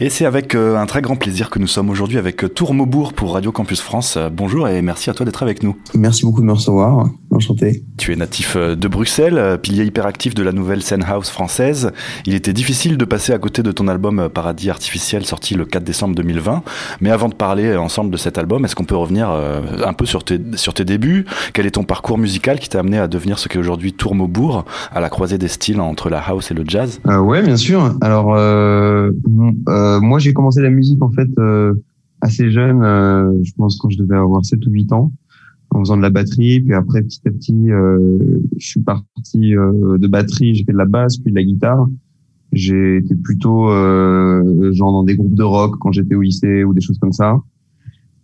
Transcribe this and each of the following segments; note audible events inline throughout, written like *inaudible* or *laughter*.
Et c'est avec euh, un très grand plaisir que nous sommes aujourd'hui avec euh, Tour Maubourg pour Radio Campus France. Euh, bonjour et merci à toi d'être avec nous. Merci beaucoup de me recevoir. Enchanté. Tu es natif de Bruxelles, pilier hyperactif de la nouvelle scène house française. Il était difficile de passer à côté de ton album Paradis artificiel sorti le 4 décembre 2020. Mais avant de parler ensemble de cet album, est-ce qu'on peut revenir un peu sur tes, sur tes débuts? Quel est ton parcours musical qui t'a amené à devenir ce qu'est aujourd'hui Tour Maubourg, à la croisée des styles entre la house et le jazz? Euh, Ouais, bien sûr. Alors, euh, euh, moi, j'ai commencé la musique en fait euh, assez jeune. Euh, je pense quand je devais avoir 7 ou 8 ans, en faisant de la batterie. Puis après, petit à petit, je suis parti de batterie. J'ai fait de la basse, puis de la guitare. J'ai été plutôt genre dans des groupes de rock quand j'étais au lycée ou des choses comme ça.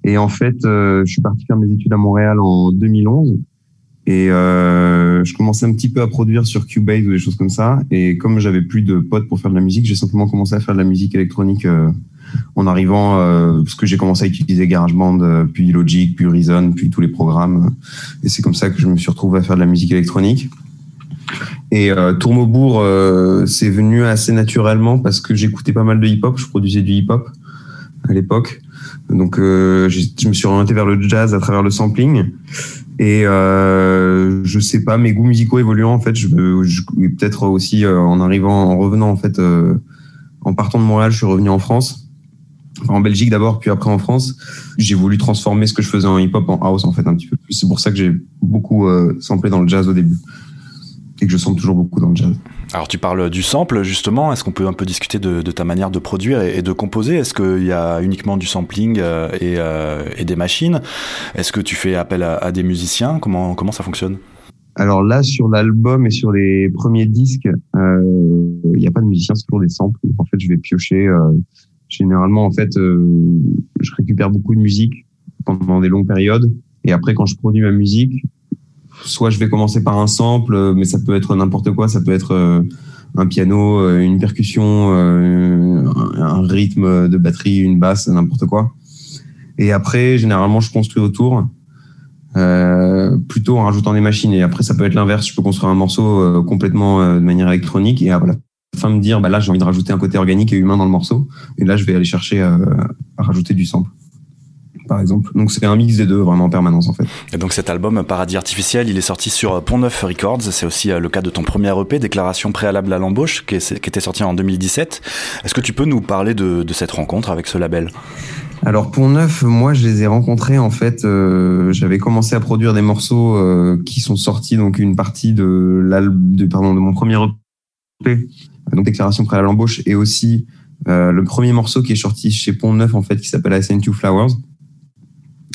Et en fait, je suis parti faire mes études à Montréal en 2011. Et euh, je commençais un petit peu à produire sur Cubase ou des choses comme ça. Et comme j'avais plus de potes pour faire de la musique, j'ai simplement commencé à faire de la musique électronique euh, en arrivant, euh, parce que j'ai commencé à utiliser GarageBand, euh, puis Logic, puis Reason, puis tous les programmes. Et c'est comme ça que je me suis retrouvé à faire de la musique électronique. Et euh, Tourmaubourg, euh, c'est venu assez naturellement parce que j'écoutais pas mal de hip-hop. Je produisais du hip-hop à l'époque. Donc, euh, je me suis orienté vers le jazz à travers le sampling. Et euh, je sais pas, mes goûts musicaux évoluant en fait, je, je peut-être aussi euh, en arrivant, en revenant en fait, euh, en partant de Montréal, je suis revenu en France, en Belgique d'abord, puis après en France. J'ai voulu transformer ce que je faisais en hip-hop en house en fait un petit peu plus. C'est pour ça que j'ai beaucoup samplé dans le jazz au début et que je sample toujours beaucoup dans le jazz. Alors tu parles du sample justement, est-ce qu'on peut un peu discuter de, ta manière de produire et, de composer? Est-ce qu'il y a uniquement du sampling euh, et, euh, et, des machines? Est-ce que tu fais appel à, des musiciens? Comment, comment ça fonctionne? Alors là sur l'album et sur les premiers disques, euh, il n'y a pas de musiciens, c'est toujours des samples. En fait je vais piocher. Euh, généralement en fait je récupère beaucoup de musique pendant des longues périodes. Et après quand je produis ma musique soit je vais commencer par un sample, mais ça peut être n'importe quoi, ça peut être euh, un piano, euh, une percussion, euh, un rythme de batterie, une basse, n'importe quoi. Et après, généralement, je construis autour, euh, plutôt en rajoutant des machines. Et après, ça peut être l'inverse. Je peux construire un morceau complètement de manière électronique et à la fin me dire, bah là, j'ai envie de rajouter un côté organique et humain dans le morceau. Et là, je vais aller chercher à rajouter du sample par exemple. Donc c'est un mix des deux vraiment en permanence en fait. Et donc cet album Paradis artificiel, il est sorti sur Pont Neuf Records. C'est aussi euh, le cas de ton premier EP, Déclaration préalable à l'embauche, qui, qui, était sorti en 2017. Est-ce que tu peux nous parler de, de cette rencontre avec ce label? Alors Pont Neuf, moi je les ai rencontrés en fait. Euh, J'avais commencé à produire des morceaux euh, qui sont sortis donc une partie de, de pardon de mon premier EP, donc Déclaration préalable à l'embauche, et aussi euh, le premier morceau qui est sorti chez Pont Neuf en fait qui s'appelle I Sent You Flowers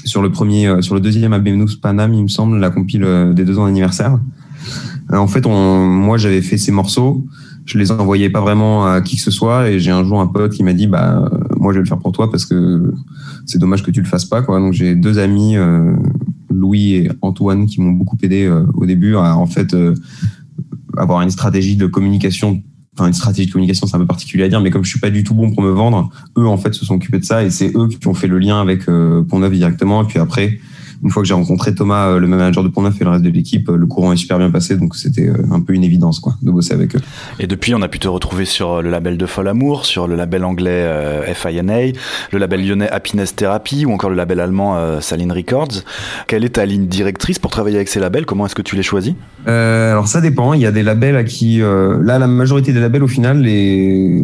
sur le premier, euh, sur le deuxième Abemus Panam, il me semble, la compile euh, des deux ans d'anniversaire. Euh, en fait, moi, j'avais fait ces morceaux, je les envoyais pas vraiment à qui que ce soit, et j'ai un jour un pote qui m'a dit, bah, moi, je vais le faire pour toi parce que c'est dommage que tu le fasses pas, quoi. Donc, j'ai deux amis, Louis et Antoine, qui m'ont beaucoup aidé au début à, en fait, avoir une stratégie de communication une stratégie de communication, c'est un peu particulier à dire, mais comme je suis pas du tout bon pour me vendre, eux en fait se sont occupés de ça et c'est eux qui ont fait le lien avec euh, Pont-Neuf directement. Et puis après, une fois que j'ai rencontré Thomas, euh, le manager de Pont-Neuf et le reste de l'équipe, euh, le courant est super bien passé, donc c'était euh, un peu une évidence quoi de bosser avec eux. Et depuis, on a pu te retrouver sur le label de Fol Amour, sur le label anglais euh, FINA, le label lyonnais Happiness Therapy ou encore le label allemand euh, Saline Records. Quelle est ta ligne directrice pour travailler avec ces labels? Comment est-ce que tu les choisis? Euh, Alors ça dépend. Il y a des labels à qui, là, la majorité des labels au final, les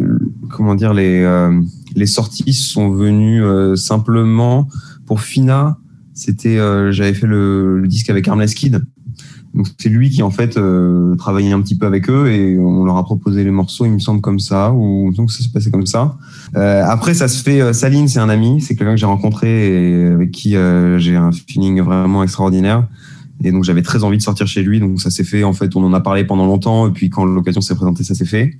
comment dire, les les sorties sont venues simplement pour Fina c'était, euh, j'avais fait le, disque avec Armless Kid. Donc c'est lui qui en fait euh, travaillait un petit peu avec eux et on leur a proposé les morceaux, il me semble comme ça, ou que ça s'est passé comme ça. Euh, après ça se fait. Saline, c'est un ami, c'est quelqu'un que j'ai rencontré et avec qui j'ai un feeling vraiment extraordinaire. Et donc j'avais très envie de sortir chez lui, donc ça s'est fait. En fait, on en a parlé pendant longtemps et puis quand l'occasion s'est présentée, ça s'est fait.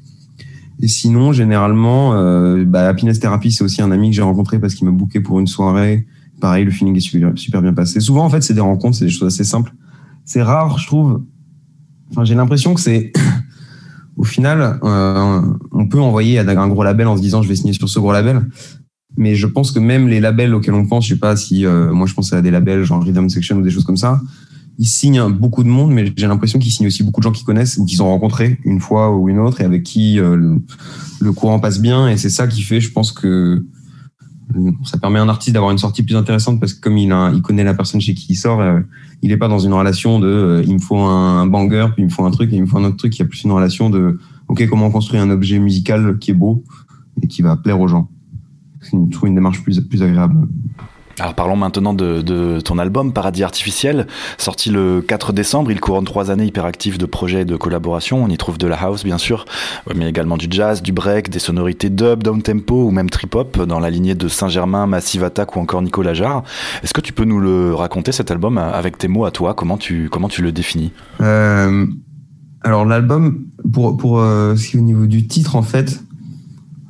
Et sinon, généralement, euh, bah, Happiness Therapy, c'est aussi un ami que j'ai rencontré parce qu'il m'a booké pour une soirée pareil, le feeling est super, bien passé. Souvent, en fait, c'est des rencontres, c'est des choses assez simples. C'est rare, je trouve. Enfin, j'ai l'impression que c'est, *coughs* au final, euh, on peut envoyer à un gros label en se disant, je vais signer sur ce gros label. Mais je pense que même les labels auxquels on pense, je sais pas si, euh, moi, je pense à des labels genre Rhythm Section ou des choses comme ça. il signe beaucoup de monde, mais j'ai l'impression qu'il signe aussi beaucoup de gens qu'ils connaissent ou qu'ils ont rencontrés une fois ou une autre et avec qui le, le, courant passe bien. Et c'est ça qui fait, je pense que ça permet à un artiste d'avoir une sortie plus intéressante parce que comme il, connaît la personne chez qui il sort, euh, il n'est pas dans une relation de euh, il me faut un, banger, puis il me faut un truc, et il me faut un autre truc. Il y a plus une relation de ok comment construire un objet musical qui est beau et qui va plaire aux gens. C'est une, une démarche plus agréable. Alors parlons maintenant de, ton album Paradis Artificiel, sorti le 4 décembre. Il couronne trois années hyperactives de projets et de collaboration. On y trouve de la house bien sûr, mais également du jazz, du break, des sonorités dub, down tempo ou même trip hop dans la lignée de Saint-Germain, Massive Attack ou encore Nicolas Jarre. Est-ce que tu peux nous le raconter cet album avec tes mots à toi? Comment tu comment tu le définis? Euh, Alors l'album, pour pour euh, au niveau du titre en fait,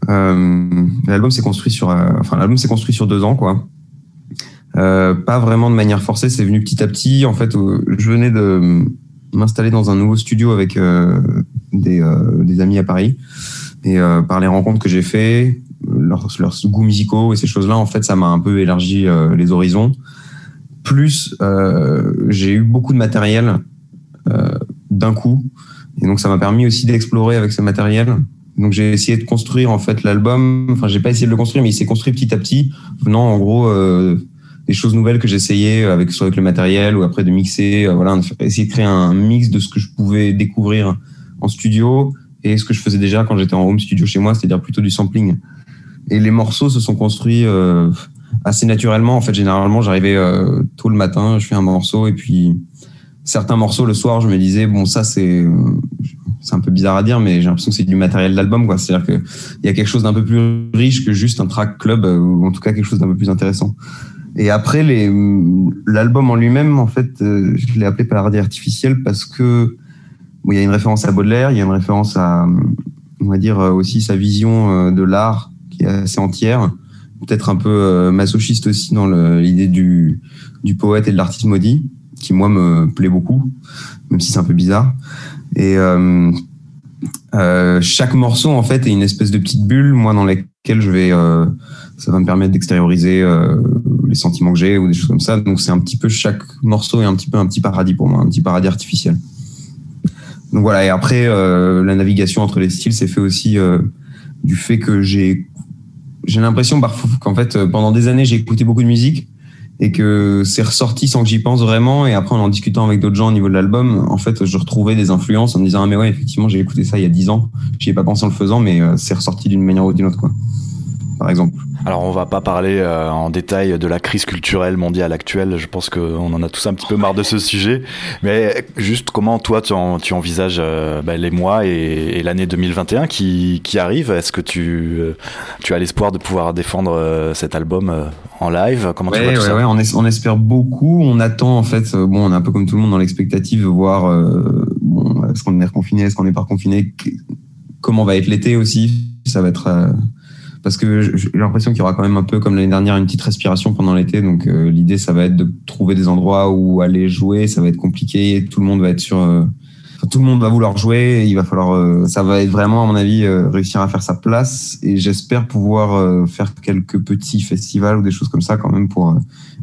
euh, l'album s'est construit sur enfin l'album s'est construit sur deux ans quoi. Euh, pas vraiment de manière forcée, c'est venu petit à petit. En fait, euh, je venais de m'installer dans un nouveau studio avec euh, des, amis à Paris. Et par les rencontres que j'ai fait, leurs, leurs goûts musicaux et ces choses-là, en fait, ça m'a un peu élargi les horizons. Plus, j'ai eu beaucoup de matériel d'un coup. Et donc, ça m'a permis aussi d'explorer avec ce matériel. Donc, j'ai essayé de construire, en fait, l'album. Enfin, j'ai pas essayé de le construire, mais il s'est construit petit à petit, venant, en gros, des choses nouvelles que j'essayais avec soit avec le matériel ou après de mixer, euh, voilà, essayer de créer un mix de ce que je pouvais découvrir en studio et ce que je faisais déjà quand j'étais en home studio chez moi, c'est-à-dire plutôt du sampling. Et les morceaux se sont construits euh, assez naturellement. En fait, généralement, j'arrivais euh, tôt le matin, je fais un morceau et puis certains morceaux le soir, je me disais bon ça c'est c'est un peu bizarre à dire, mais j'ai l'impression que c'est du matériel d'album, quoi. C'est-à-dire que il y a quelque chose d'un peu plus riche que juste un track club, ou en tout cas quelque chose d'un peu plus intéressant. Et après, l'album en lui-même, en fait, euh, je l'ai appelé Paradis artificiel parce que il y a une référence à Baudelaire, il y a une référence à, on va dire euh, aussi sa vision euh, de l'art qui est assez entière, peut-être un peu masochiste aussi dans l'idée du, poète et de l'artiste maudit, qui moi me plaît beaucoup, même si c'est un peu bizarre. Et chaque morceau en fait est une espèce de petite bulle, moi dans laquelle je vais ça va me permettre d'extérioriser euh, les sentiments que j'ai ou des choses comme ça. Donc c'est un petit peu chaque morceau est un petit peu un petit paradis pour moi, un petit paradis artificiel. Donc voilà. Et après euh, la navigation entre les styles, c'est fait aussi euh, du fait que j'ai j'ai l'impression qu'en fait pendant des années j'ai écouté beaucoup de musique et que c'est ressorti sans que j'y pense vraiment. Et après, en en discutant avec d'autres gens au niveau de l'album, en fait, je retrouvais des influences en me disant, ah, mais ouais, effectivement, j'ai écouté ça il y a dix ans. J'y ai pas pensé en le faisant, mais c'est ressorti d'une manière ou d'une autre, quoi. Par exemple. Alors on va pas parler euh, en détail de la crise culturelle mondiale actuelle, je pense qu'on en a tous un petit peu marre de ce sujet, mais juste comment toi tu, tu envisages euh, bah, les mois et, l'année 2021 qui, qui arrive? Est-ce que tu, euh, tu as l'espoir de pouvoir défendre cet album en live? Comment tu vois ça? ouais, on, on, espère beaucoup, on attend en fait, bon on est un peu comme tout le monde dans l'expectative de voir bon, est-ce qu'on est reconfiné, est-ce qu'on n'est pas reconfiné, comment va être l'été aussi, ça va être parce que j'ai l'impression qu'il y aura quand même un peu comme l'année dernière une petite respiration pendant l'été. Donc euh, l'idée, ça va être de trouver des endroits où aller jouer. Ça va être compliqué. Tout le monde va être sur. Euh, tout le monde va vouloir jouer. il va falloir. Euh, ça va être vraiment, à mon avis, réussir à faire sa place. Et j'espère pouvoir faire quelques petits festivals ou des choses comme ça quand même pour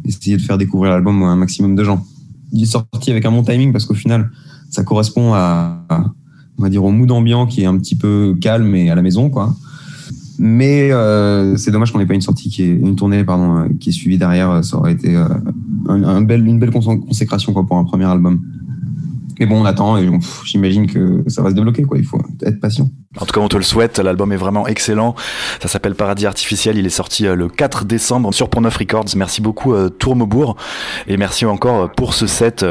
essayer de faire découvrir l'album à un maximum de gens. Il est sorti avec un bon timing parce qu'au final, ça correspond à, on va dire, au mood ambiant qui est un petit peu calme et à la maison, quoi. Mais euh, c'est dommage qu'on n'ait pas une sortie qui est une tournée pardon euh, qui est suivie derrière. Ça aurait été euh, un, bel, une belle consécration quoi pour un premier album. Mais bon, on attend et j'imagine que ça va se débloquer quoi. Il faut être patient. En tout cas, on te le souhaite. L'album est vraiment excellent. Ça s'appelle Paradis Artificiel. Il est sorti le 4 décembre sur Pont Neuf Records. Merci beaucoup Tourmebourg et merci encore pour ce set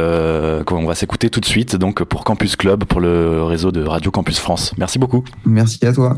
qu'on va s'écouter tout de suite. Donc pour Campus Club, pour le réseau de Radio Campus France. Merci beaucoup. Merci à toi.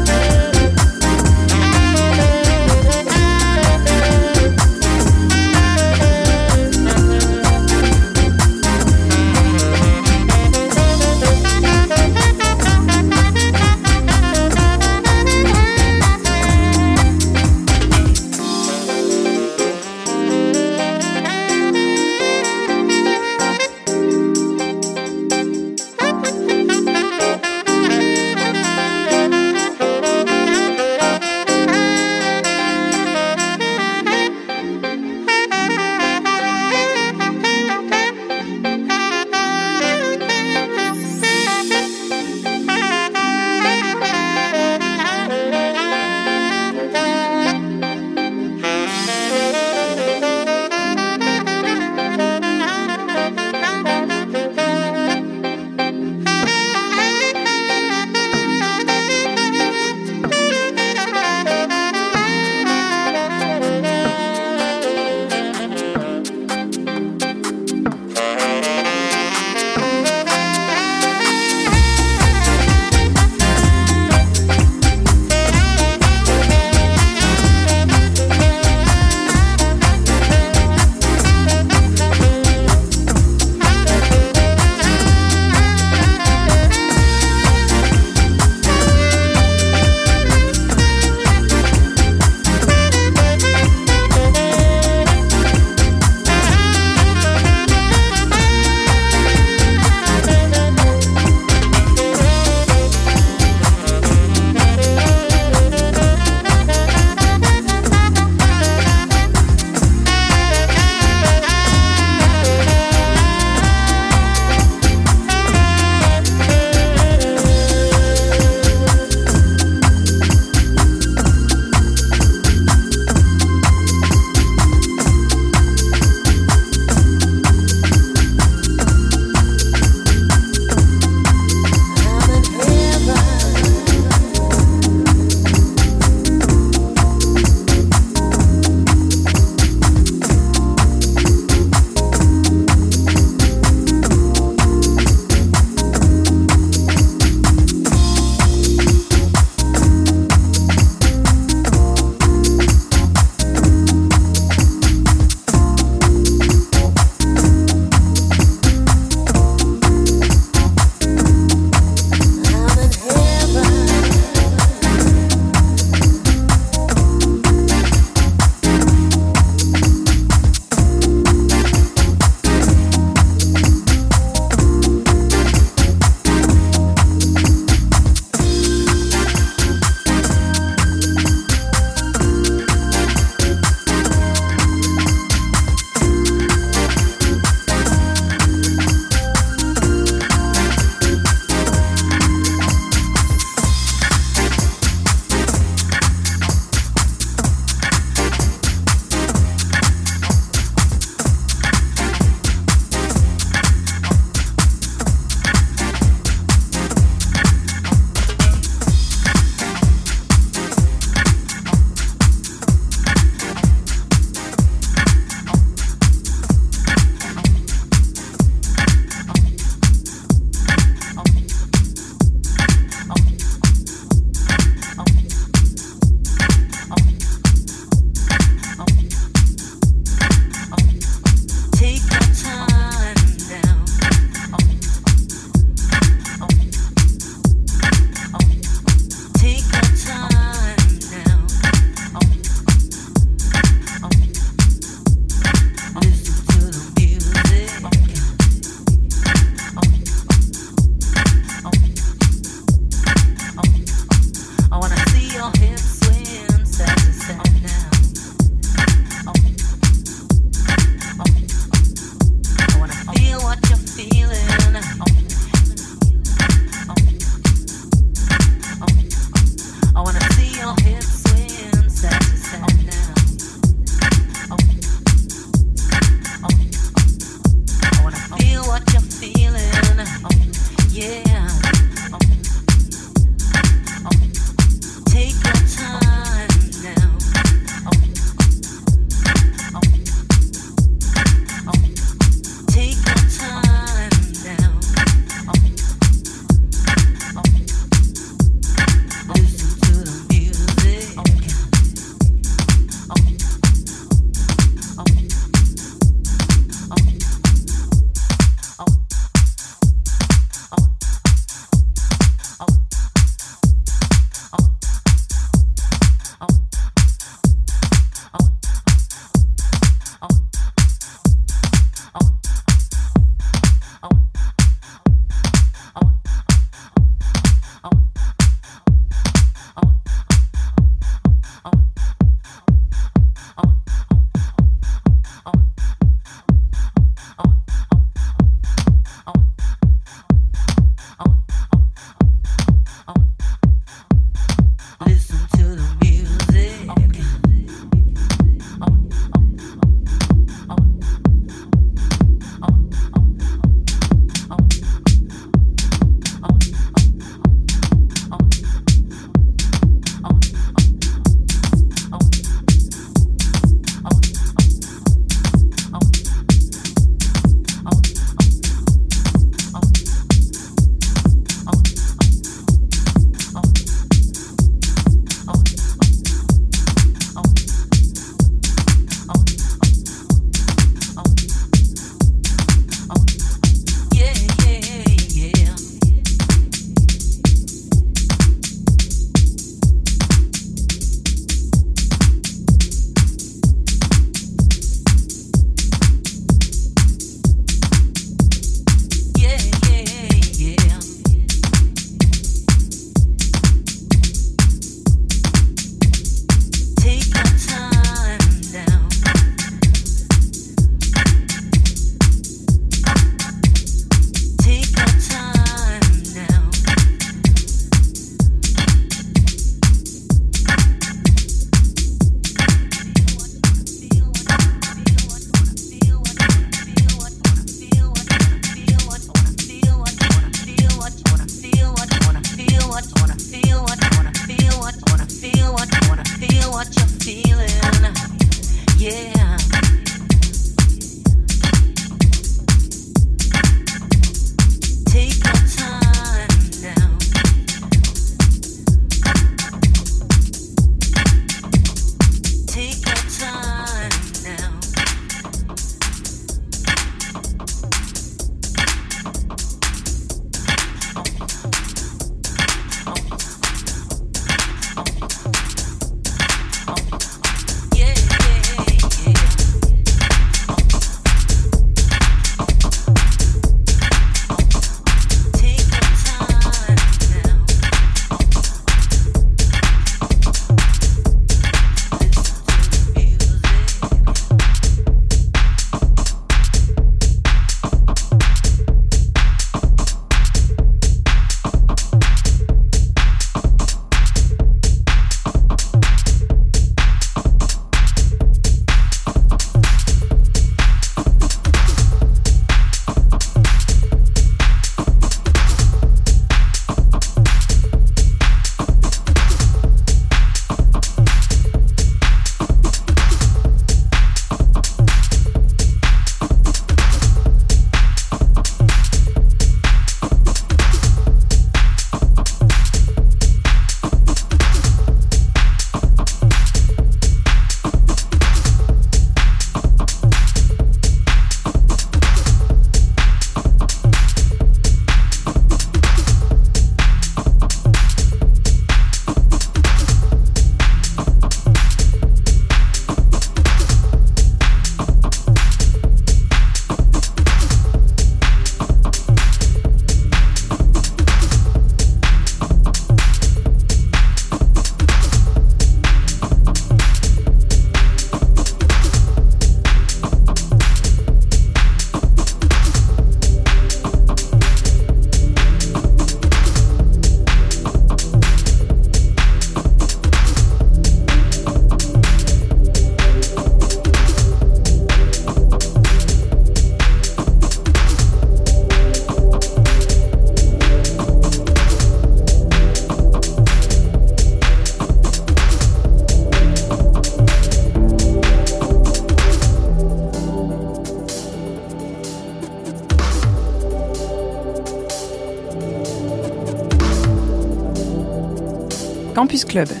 Campus Club.